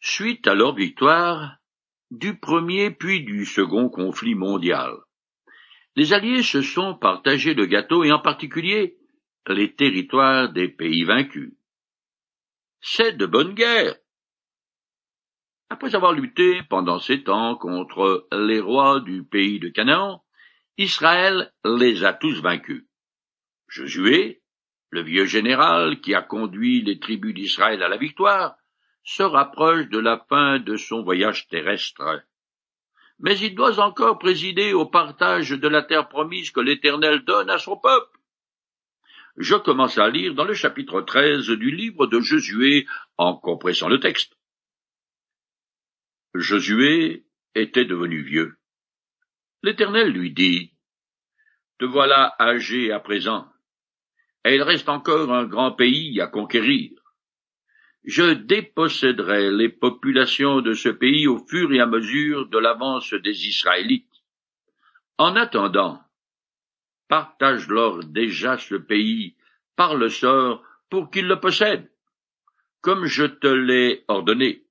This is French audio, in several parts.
Suite à leur victoire du premier puis du second conflit mondial, les Alliés se sont partagés le gâteau et en particulier les territoires des pays vaincus. C'est de bonne guerre. Après avoir lutté pendant sept ans contre les rois du pays de Canaan, Israël les a tous vaincus. Josué, le vieux général qui a conduit les tribus d'Israël à la victoire, se rapproche de la fin de son voyage terrestre. Mais il doit encore présider au partage de la terre promise que l'Éternel donne à son peuple. Je commence à lire dans le chapitre 13 du livre de Josué en compressant le texte. Josué était devenu vieux. L'Éternel lui dit, Te voilà âgé à présent, et il reste encore un grand pays à conquérir. Je déposséderai les populations de ce pays au fur et à mesure de l'avance des Israélites. En attendant, partage-leur déjà ce pays par le sort pour qu'ils le possèdent, comme je te l'ai ordonné.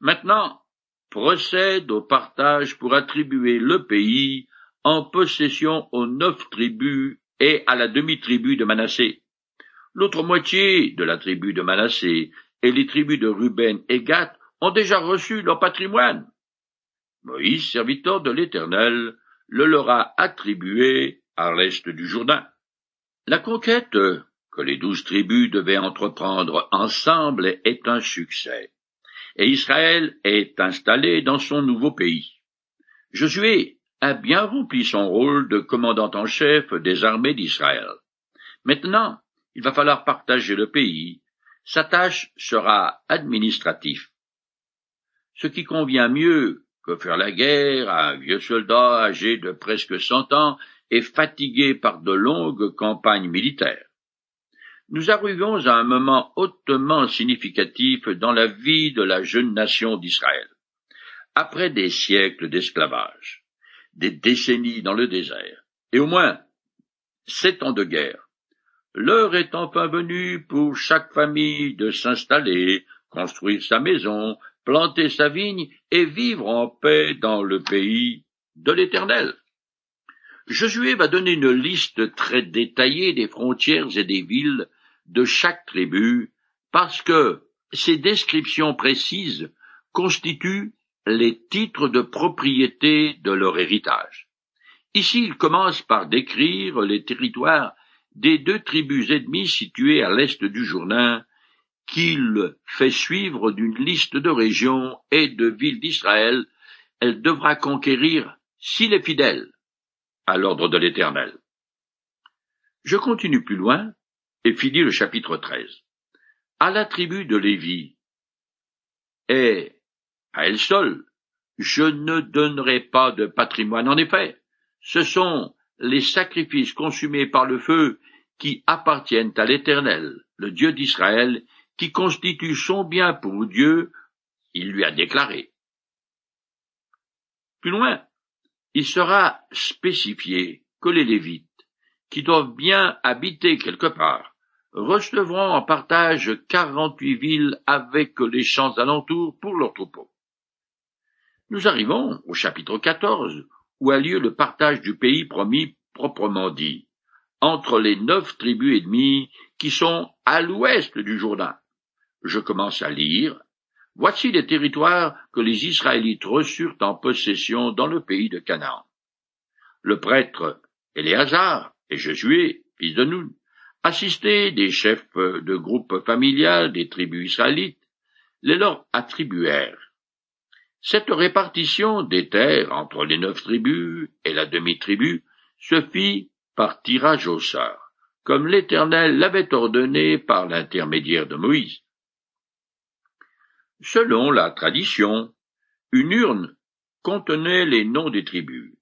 Maintenant, procède au partage pour attribuer le pays en possession aux neuf tribus et à la demi-tribu de Manassé. L'autre moitié de la tribu de Manassé et les tribus de Ruben et Gad ont déjà reçu leur patrimoine. Moïse, serviteur de l'Éternel, le leur a attribué à l'est du Jourdain. La conquête que les douze tribus devaient entreprendre ensemble est un succès, et Israël est installé dans son nouveau pays. Josué a bien rempli son rôle de commandant en chef des armées d'Israël. Maintenant, il va falloir partager le pays. Sa tâche sera administrative. Ce qui convient mieux que faire la guerre à un vieux soldat âgé de presque cent ans et fatigué par de longues campagnes militaires. Nous arrivons à un moment hautement significatif dans la vie de la jeune nation d'Israël. Après des siècles d'esclavage, des décennies dans le désert, et au moins sept ans de guerre, l'heure est enfin venue pour chaque famille de s'installer, construire sa maison, planter sa vigne et vivre en paix dans le pays de l'Éternel. Josué va donner une liste très détaillée des frontières et des villes de chaque tribu, parce que ces descriptions précises constituent les titres de propriété de leur héritage. Ici, il commence par décrire les territoires des deux tribus ennemies situées à l'est du Jourdain, qu'il fait suivre d'une liste de régions et de villes d'Israël, elle devra conquérir s'il est fidèle à l'ordre de l'Éternel. Je continue plus loin et finis le chapitre 13. À la tribu de Lévi, et à elle seule, je ne donnerai pas de patrimoine. En effet, ce sont les sacrifices consumés par le feu qui appartiennent à l'Éternel, le Dieu d'Israël, qui constitue son bien pour Dieu, il lui a déclaré. Plus loin, il sera spécifié que les Lévites, qui doivent bien habiter quelque part, recevront en partage quarante-huit villes avec les champs alentours pour leurs troupeaux. Nous arrivons au chapitre 14, où a lieu le partage du pays promis proprement dit, entre les neuf tribus ennemies qui sont à l'ouest du Jourdain. Je commence à lire Voici les territoires que les Israélites reçurent en possession dans le pays de Canaan. Le prêtre Éléazar et Josué, fils de Nun, assistés des chefs de groupe familial des tribus israélites, les leur attribuèrent. Cette répartition des terres entre les neuf tribus et la demi-tribu se fit par tirage au sort, comme l'Éternel l'avait ordonné par l'intermédiaire de Moïse. Selon la tradition, une urne contenait les noms des tribus,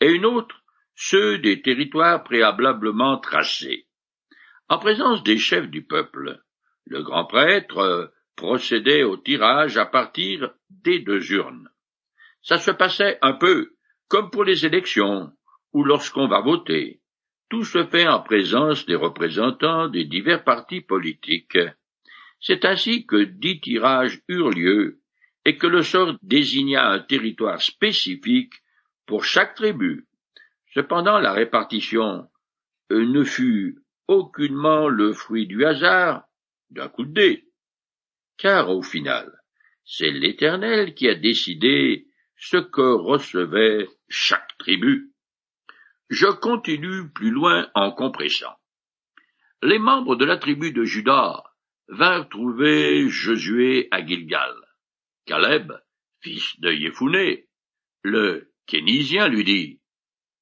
et une autre ceux des territoires préalablement tracés. En présence des chefs du peuple, le grand prêtre procédait au tirage à partir des deux urnes. Ça se passait un peu comme pour les élections, ou lorsqu'on va voter. Tout se fait en présence des représentants des divers partis politiques. C'est ainsi que dix tirages eurent lieu, et que le sort désigna un territoire spécifique pour chaque tribu. Cependant, la répartition ne fut aucunement le fruit du hasard, d'un coup de dé, car au final, c'est l'Éternel qui a décidé ce que recevait chaque tribu. Je continue plus loin en compressant. Les membres de la tribu de Judas vinrent trouver Josué à Gilgal. Caleb, fils de Yéphuné, le Kénisien, lui dit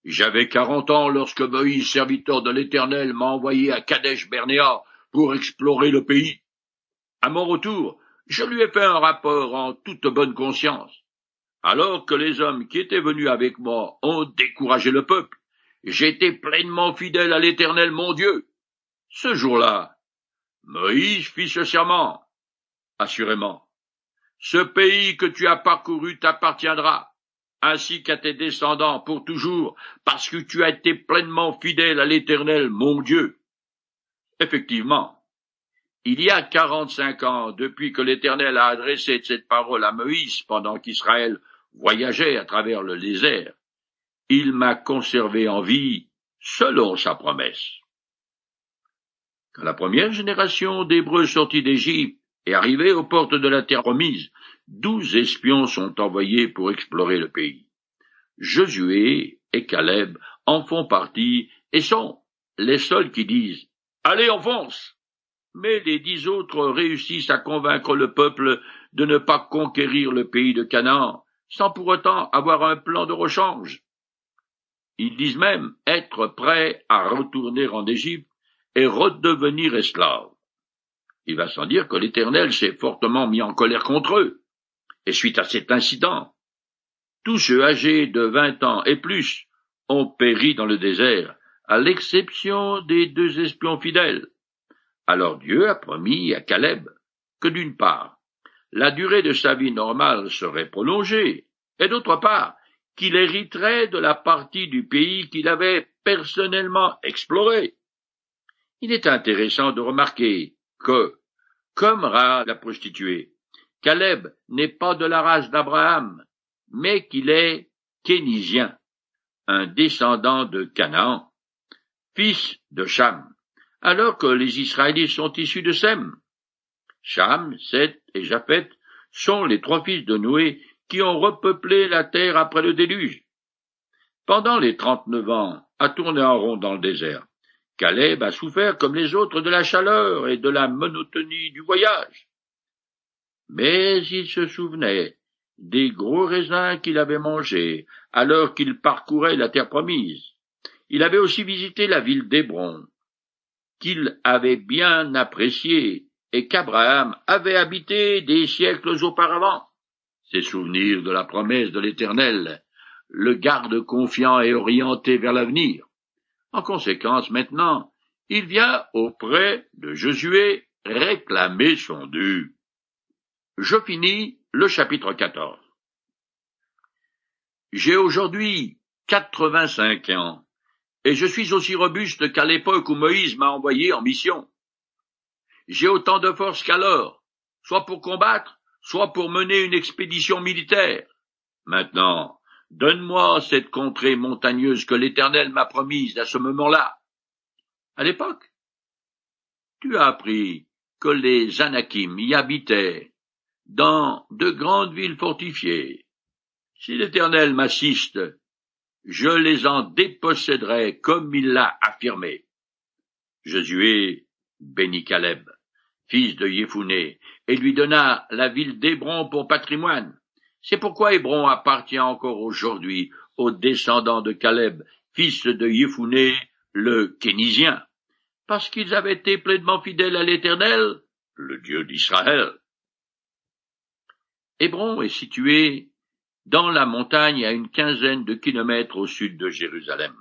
J'avais quarante ans lorsque Moïse, serviteur de l'Éternel, m'a envoyé à Kadesh Bernéa pour explorer le pays. À mon retour, je lui ai fait un rapport en toute bonne conscience. Alors que les hommes qui étaient venus avec moi ont découragé le peuple, j'étais pleinement fidèle à l'Éternel mon Dieu. Ce jour-là, Moïse fit ce serment. Assurément. Ce pays que tu as parcouru t'appartiendra, ainsi qu'à tes descendants pour toujours, parce que tu as été pleinement fidèle à l'Éternel mon Dieu. Effectivement, il y a quarante-cinq ans depuis que l'Éternel a adressé cette parole à Moïse pendant qu'Israël voyageait à travers le désert, il m'a conservé en vie selon sa promesse. Quand la première génération d'Hébreux sortis d'Égypte est arrivée aux portes de la terre promise, douze espions sont envoyés pour explorer le pays. Josué et Caleb en font partie et sont les seuls qui disent Allez, on fonce mais les dix autres réussissent à convaincre le peuple de ne pas conquérir le pays de Canaan, sans pour autant avoir un plan de rechange. Ils disent même être prêts à retourner en Égypte et redevenir esclaves. Il va sans dire que l'Éternel s'est fortement mis en colère contre eux. Et suite à cet incident, tous ceux âgés de vingt ans et plus ont péri dans le désert, à l'exception des deux espions fidèles. Alors Dieu a promis à Caleb que d'une part, la durée de sa vie normale serait prolongée, et d'autre part, qu'il hériterait de la partie du pays qu'il avait personnellement exploré. Il est intéressant de remarquer que, comme Ra la prostituée, Caleb n'est pas de la race d'Abraham, mais qu'il est kénisien, un descendant de Canaan, fils de Cham alors que les Israélites sont issus de Sem. Cham, Seth et Japheth sont les trois fils de Noé qui ont repeuplé la terre après le déluge. Pendant les trente-neuf ans, à tourner en rond dans le désert, Caleb a souffert comme les autres de la chaleur et de la monotonie du voyage. Mais il se souvenait des gros raisins qu'il avait mangés alors qu'il parcourait la terre promise. Il avait aussi visité la ville d'Hébron, qu'il avait bien apprécié et qu'Abraham avait habité des siècles auparavant. Ses souvenirs de la promesse de l'Éternel le gardent confiant et orienté vers l'avenir. En conséquence, maintenant, il vient auprès de Josué réclamer son dû. Je finis le chapitre 14. J'ai aujourd'hui quatre-vingt-cinq ans et je suis aussi robuste qu'à l'époque où Moïse m'a envoyé en mission. J'ai autant de force qu'alors, soit pour combattre, soit pour mener une expédition militaire. Maintenant, donne-moi cette contrée montagneuse que l'Éternel m'a promise à ce moment-là. À l'époque, tu as appris que les Anakim y habitaient, dans de grandes villes fortifiées. Si l'Éternel m'assiste, je les en déposséderai comme il l'a affirmé. Josué bénit Caleb, fils de Yéphuné, et lui donna la ville d'Hébron pour patrimoine. C'est pourquoi Hébron appartient encore aujourd'hui aux descendants de Caleb, fils de Yéphuné, le Kénisien, parce qu'ils avaient été pleinement fidèles à l'Éternel, le Dieu d'Israël. Hébron est situé dans la montagne à une quinzaine de kilomètres au sud de Jérusalem.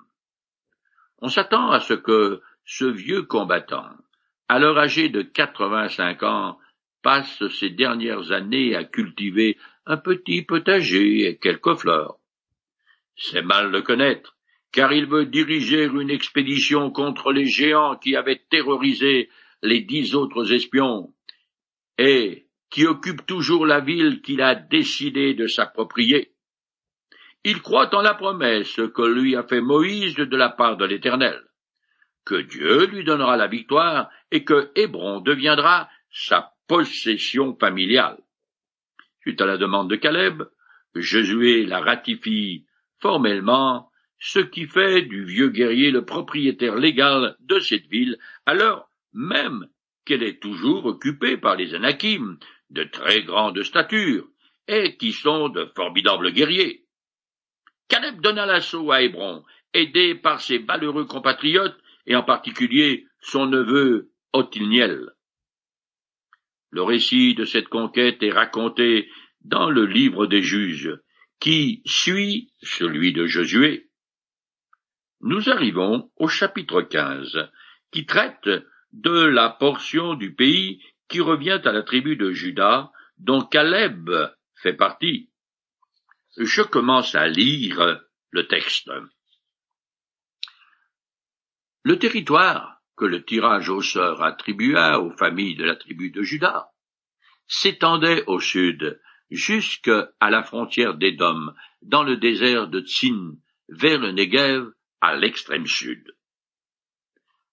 On s'attend à ce que ce vieux combattant, alors âgé de quatre-vingt-cinq ans, passe ses dernières années à cultiver un petit potager et quelques fleurs. C'est mal le connaître, car il veut diriger une expédition contre les géants qui avaient terrorisé les dix autres espions, et qui occupe toujours la ville qu'il a décidé de s'approprier. Il croit en la promesse que lui a fait Moïse de la part de l'Éternel, que Dieu lui donnera la victoire et que Hébron deviendra sa possession familiale. Suite à la demande de Caleb, Josué la ratifie formellement, ce qui fait du vieux guerrier le propriétaire légal de cette ville, alors même qu'elle est toujours occupée par les Anakim, de très grande stature, et qui sont de formidables guerriers. Caleb donna l'assaut à Hébron, aidé par ses valeureux compatriotes, et en particulier son neveu. Le récit de cette conquête est raconté dans le livre des juges, qui suit celui de Josué. Nous arrivons au chapitre 15, qui traite de la portion du pays qui revient à la tribu de Juda, dont Caleb fait partie. Je commence à lire le texte. Le territoire que le tirage au sort attribua aux familles de la tribu de Juda s'étendait au sud jusqu'à la frontière d'Édom, dans le désert de Tsin, vers le Negev, à l'extrême sud.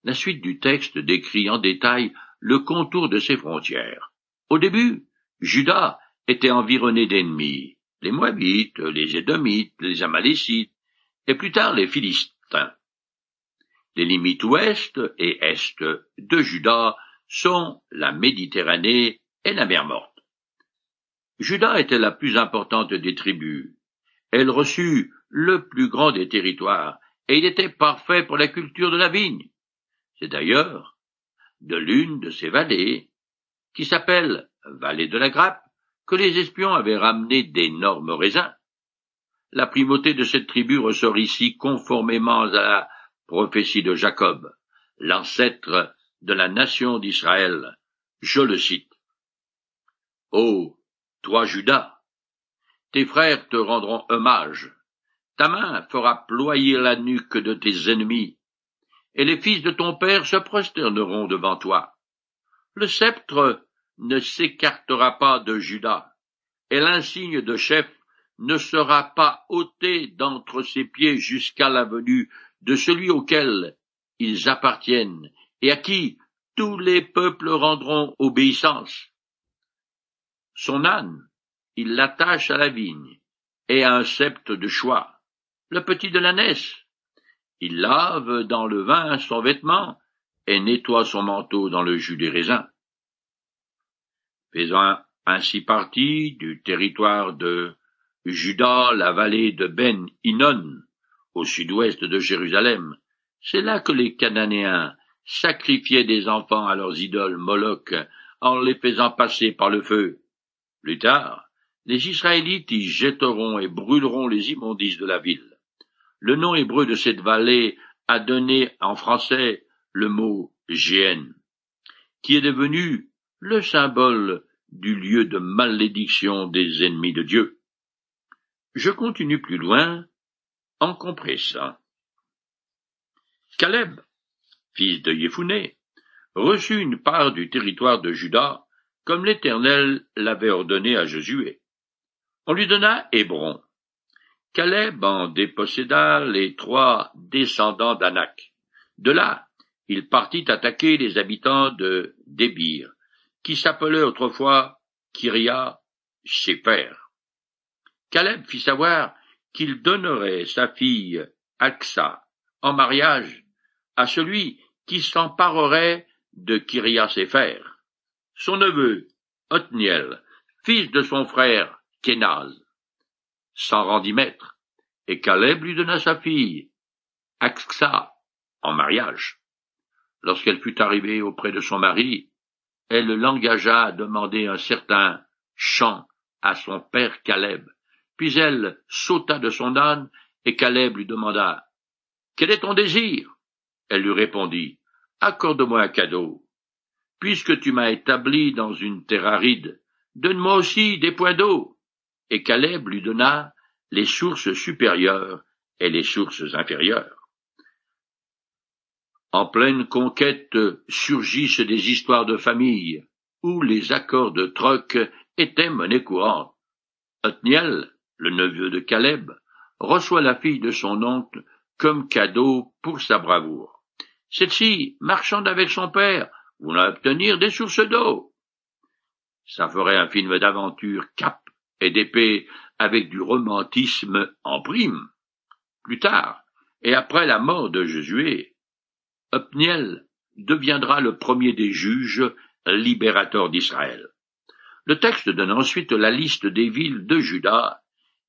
La suite du texte décrit en détail le contour de ses frontières. Au début, Juda était environné d'ennemis, les Moabites, les Édomites, les Amalécites, et plus tard les Philistins. Les limites ouest et est de Juda sont la Méditerranée et la mer Morte. Juda était la plus importante des tribus. Elle reçut le plus grand des territoires, et il était parfait pour la culture de la vigne. C'est d'ailleurs de l'une de ces vallées, qui s'appelle vallée de la grappe, que les espions avaient ramené d'énormes raisins. La primauté de cette tribu ressort ici conformément à la prophétie de Jacob, l'ancêtre de la nation d'Israël. Je le cite. Oh, toi, Judas, tes frères te rendront hommage, ta main fera ployer la nuque de tes ennemis, et les fils de ton père se prosterneront devant toi. Le sceptre ne s'écartera pas de Judas, et l'insigne de chef ne sera pas ôté d'entre ses pieds jusqu'à la venue de celui auquel ils appartiennent, et à qui tous les peuples rendront obéissance. Son âne, il l'attache à la vigne, et à un sept de choix, le petit de l'ânesse. Il lave dans le vin son vêtement, et nettoie son manteau dans le jus des raisins. Faisant ainsi partie du territoire de Juda, la vallée de Ben Hinnon, au sud-ouest de Jérusalem, c'est là que les Cananéens sacrifiaient des enfants à leurs idoles Moloch en les faisant passer par le feu. Plus tard, les Israélites y jetteront et brûleront les immondices de la ville. Le nom hébreu de cette vallée a donné en français le mot Géhen, qui est devenu le symbole du lieu de malédiction des ennemis de Dieu. Je continue plus loin en compressant. Caleb, fils de Yéphuné, reçut une part du territoire de Juda comme l'Éternel l'avait ordonné à Josué. On lui donna Hébron. Caleb en déposséda les trois descendants d'Anak. De là, il partit attaquer les habitants de Débir, qui s'appelait autrefois Kiria Sheper. Caleb fit savoir qu'il donnerait sa fille Aksa en mariage à celui qui s'emparerait de Kiria Sefer son neveu, Othniel, fils de son frère, Kenaz, s'en rendit maître, et Caleb lui donna sa fille, Aksa, en mariage. Lorsqu'elle fut arrivée auprès de son mari, elle l'engagea à demander un certain champ à son père Caleb. Puis elle sauta de son âne, et Caleb lui demanda Quel est ton désir? Elle lui répondit Accorde-moi un cadeau puisque tu m'as établi dans une terre aride, donne-moi aussi des points d'eau. Et Caleb lui donna les sources supérieures et les sources inférieures. En pleine conquête surgissent des histoires de famille, où les accords de troc étaient monnaie courante. Le neveu de Caleb, reçoit la fille de son oncle comme cadeau pour sa bravoure. Celle-ci, marchande avec son père, voulant obtenir des sources d'eau. Ça ferait un film d'aventure cap et d'épée avec du romantisme en prime. Plus tard, et après la mort de Josué, Opniel deviendra le premier des juges libérateurs d'Israël. Le texte donne ensuite la liste des villes de Juda,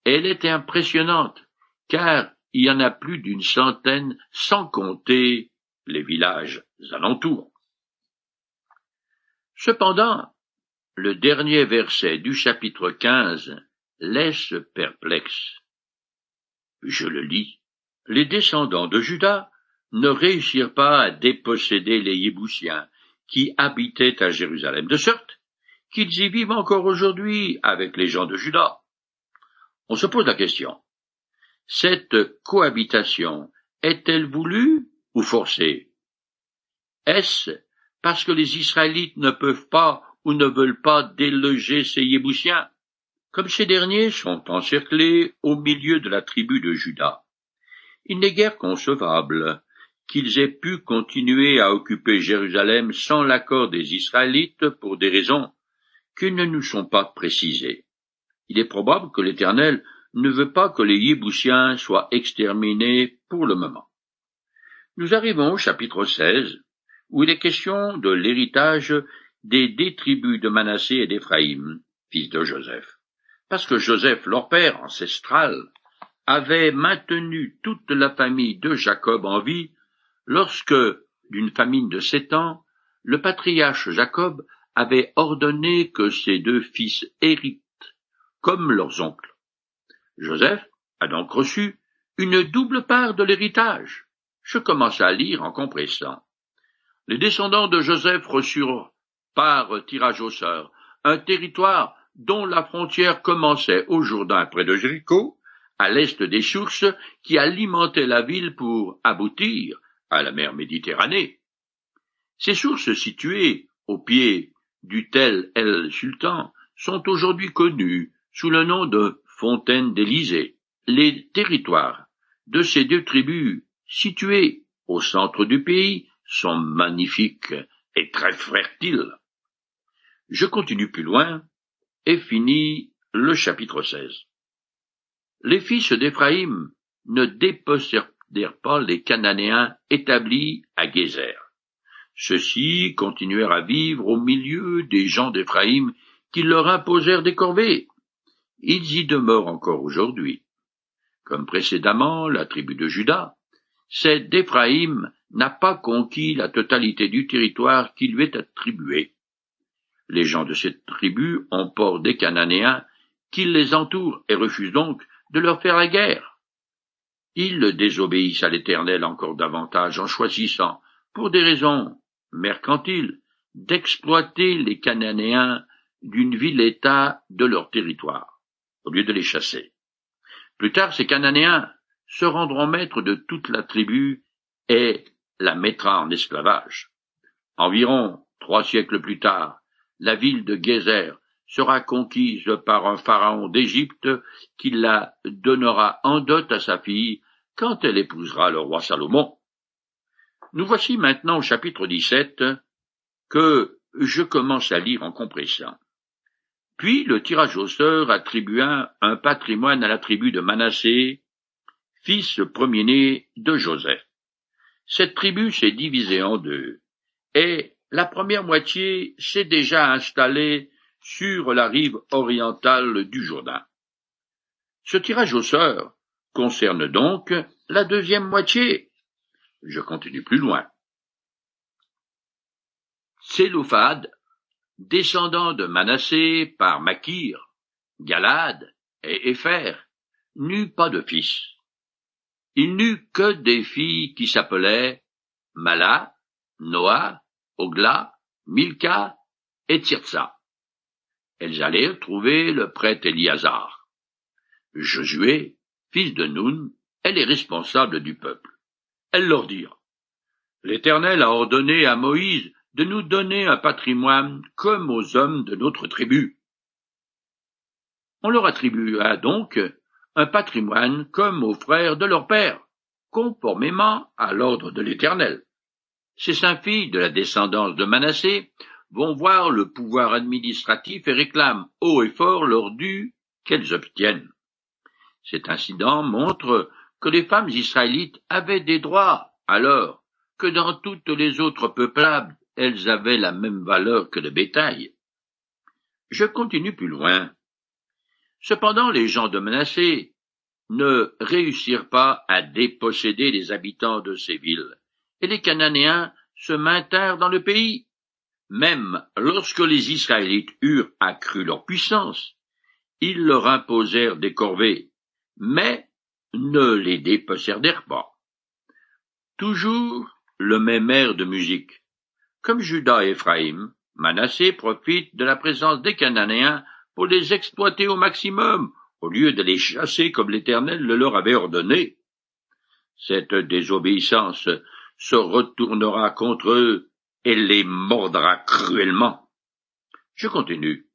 elle est impressionnante, car il y en a plus d'une centaine sans compter les villages alentours. Cependant, le dernier verset du chapitre 15 laisse perplexe. Je le lis. Les descendants de Judas ne réussirent pas à déposséder les Yéboussiens qui habitaient à Jérusalem, de sorte qu'ils y vivent encore aujourd'hui avec les gens de Juda. On se pose la question. Cette cohabitation est-elle voulue ou forcée? Est-ce parce que les Israélites ne peuvent pas ou ne veulent pas déloger ces Yéboussiens? Comme ces derniers sont encerclés au milieu de la tribu de Juda, il n'est guère concevable qu'ils aient pu continuer à occuper Jérusalem sans l'accord des Israélites pour des raisons qui ne nous sont pas précisées. Il est probable que l'Éternel ne veut pas que les Yéboussiens soient exterminés pour le moment. Nous arrivons au chapitre 16, où il est question de l'héritage des dix tribus de Manassé et d'Éphraïm, fils de Joseph. Parce que Joseph, leur père ancestral, avait maintenu toute la famille de Jacob en vie lorsque, d'une famine de sept ans, le patriarche Jacob avait ordonné que ses deux fils héritent, comme leurs oncles. Joseph a donc reçu une double part de l'héritage. Je commence à lire en compressant. Les descendants de Joseph reçurent par tirage au sort un territoire dont la frontière commençait au Jourdain près de Jéricho, à l'est des sources qui alimentaient la ville pour aboutir à la mer Méditerranée. Ces sources situées au pied du Tel el Sultan sont aujourd'hui connues sous le nom de fontaines d'Élysée. Les territoires de ces deux tribus situées au centre du pays sont magnifiques et très fertiles. Je continue plus loin et finis le chapitre 16. Les fils d'Éphraïm ne dépossédèrent pas les Cananéens établis à Gézer. Ceux-ci continuèrent à vivre au milieu des gens d'Éphraïm qui leur imposèrent des corvées. Ils y demeurent encore aujourd'hui. Comme précédemment la tribu de Juda, c'est d'Éphraïm n'a pas conquis la totalité du territoire qui lui est attribué. Les gens de cette tribu ont des Cananéens qui les entourent et refusent donc de leur faire la guerre. Ils désobéissent à l'Éternel encore davantage en choisissant, pour des raisons mercantiles, d'exploiter les Cananéens d'une ville-État de leur territoire, au lieu de les chasser. Plus tard, ces Cananéens se rendront maîtres de toute la tribu et la mettra en esclavage. Environ trois siècles plus tard, la ville de Gézer sera conquise par un pharaon d'Égypte qui la donnera en dot à sa fille quand elle épousera le roi Salomon. Nous voici maintenant au chapitre 17 que je commence à lire en compressant. Puis le tirage au sort attribua un patrimoine à la tribu de Manassé, fils premier-né de Joseph. Cette tribu s'est divisée en deux, et la première moitié s'est déjà installée sur la rive orientale du Jourdain. Ce tirage au sort concerne donc la deuxième moitié. Je continue plus loin. Descendant de Manassé par Makir, Galade et Épher, n'eut pas de fils. Il n'eut que des filles qui s'appelaient Mala, Noah, Ogla, Milka et Tirza elles allèrent trouver le prêtre Éliazar. Josué, fils de Nun, est les responsables du peuple. Elles leur dirent, L'Éternel a ordonné à Moïse de nous donner un patrimoine comme aux hommes de notre tribu. On leur attribua donc un patrimoine comme aux frères de leur père, conformément à l'ordre de l'Éternel. Ces cinq filles de la descendance de Manassé vont voir le pouvoir administratif et réclament haut et fort leur dû qu'elles obtiennent. Cet incident montre que les femmes israélites avaient des droits alors que dans toutes les autres peuplades elles avaient la même valeur que le bétail. Je continue plus loin. Cependant les gens de Manassé ne réussirent pas à déposséder les habitants de ces villes, et les Cananéens se maintinrent dans le pays. Même lorsque les Israélites eurent accru leur puissance, ils leur imposèrent des corvées, mais ne les dépossédèrent pas. Toujours le même air de musique. Comme Judas et Éphraïm, Manassé profite de la présence des Cananéens pour les exploiter au maximum, au lieu de les chasser comme l'Éternel le leur avait ordonné. Cette désobéissance se retournera contre eux et les mordra cruellement. Je continue.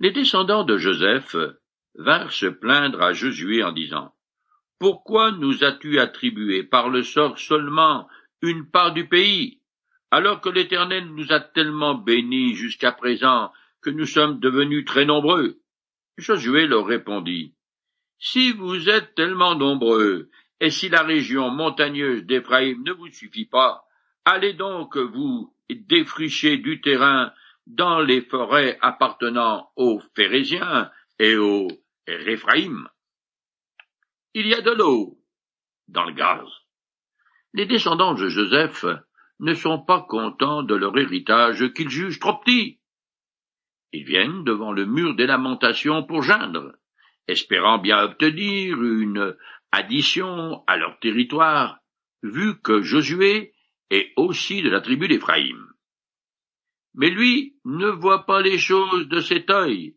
Les descendants de Joseph vinrent se plaindre à Josué en disant Pourquoi nous as-tu attribué par le sort seulement une part du pays, alors que l'Éternel nous a tellement bénis jusqu'à présent que nous sommes devenus très nombreux? Josué leur répondit Si vous êtes tellement nombreux, et si la région montagneuse d'Éphraïm ne vous suffit pas, allez donc vous défricher du terrain dans les forêts appartenant aux Phérésiens et aux Réphraïm. Il y a de l'eau dans le gaz. Les descendants de Joseph ne sont pas contents de leur héritage qu'ils jugent trop petit. Ils viennent devant le mur des lamentations pour geindre, espérant bien obtenir une addition à leur territoire, vu que Josué est aussi de la tribu d'Éphraïm. Mais lui ne voit pas les choses de cet œil,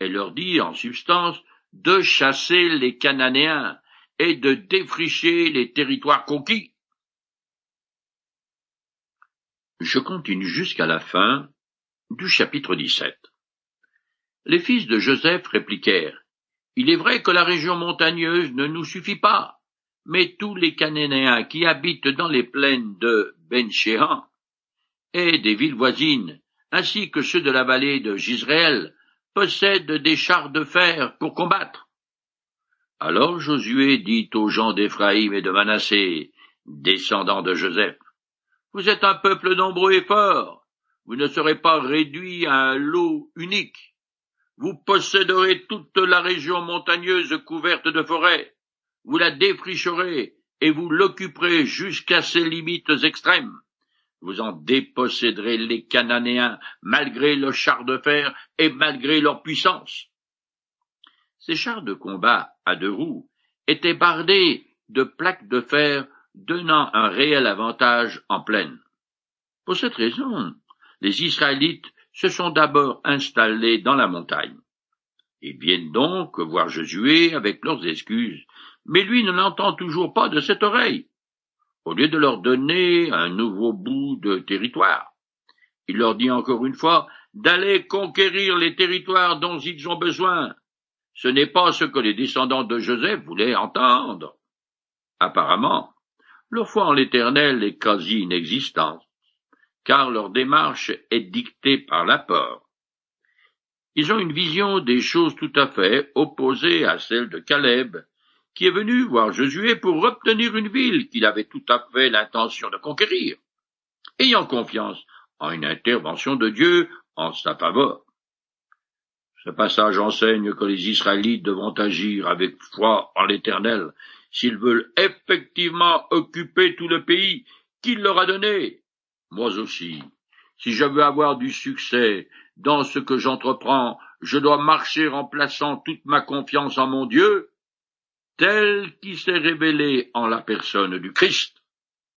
et leur dit en substance de chasser les Cananéens et de défricher les territoires conquis. Je continue jusqu'à la fin du chapitre 17. Les fils de Joseph répliquèrent, Il est vrai que la région montagneuse ne nous suffit pas, mais tous les Cananéens qui habitent dans les plaines de Ben-Shéhan et des villes voisines, ainsi que ceux de la vallée de Gisraël, possèdent des chars de fer pour combattre. Alors Josué dit aux gens d'Éphraïm et de Manassé, descendants de Joseph, Vous êtes un peuple nombreux et fort, vous ne serez pas réduits à un lot unique. Vous posséderez toute la région montagneuse couverte de forêts, vous la défricherez et vous l'occuperez jusqu'à ses limites extrêmes vous en déposséderez les Cananéens malgré le char de fer et malgré leur puissance. Ces chars de combat à deux roues étaient bardés de plaques de fer donnant un réel avantage en plaine. Pour cette raison, les Israélites se sont d'abord installés dans la montagne. Ils viennent donc voir Josué avec leurs excuses, mais lui ne l'entend toujours pas de cette oreille au lieu de leur donner un nouveau bout de territoire. Il leur dit encore une fois d'aller conquérir les territoires dont ils ont besoin. Ce n'est pas ce que les descendants de Joseph voulaient entendre. Apparemment, leur foi en l'Éternel est quasi inexistante, car leur démarche est dictée par la peur. Ils ont une vision des choses tout à fait opposée à celle de Caleb, qui est venu voir Josué pour obtenir une ville qu'il avait tout à fait l'intention de conquérir, ayant confiance en une intervention de Dieu en sa faveur. Ce passage enseigne que les Israélites devront agir avec foi en l'Éternel s'ils veulent effectivement occuper tout le pays qu'il leur a donné? Moi aussi, si je veux avoir du succès dans ce que j'entreprends, je dois marcher en plaçant toute ma confiance en mon Dieu tel qui s'est révélé en la personne du Christ.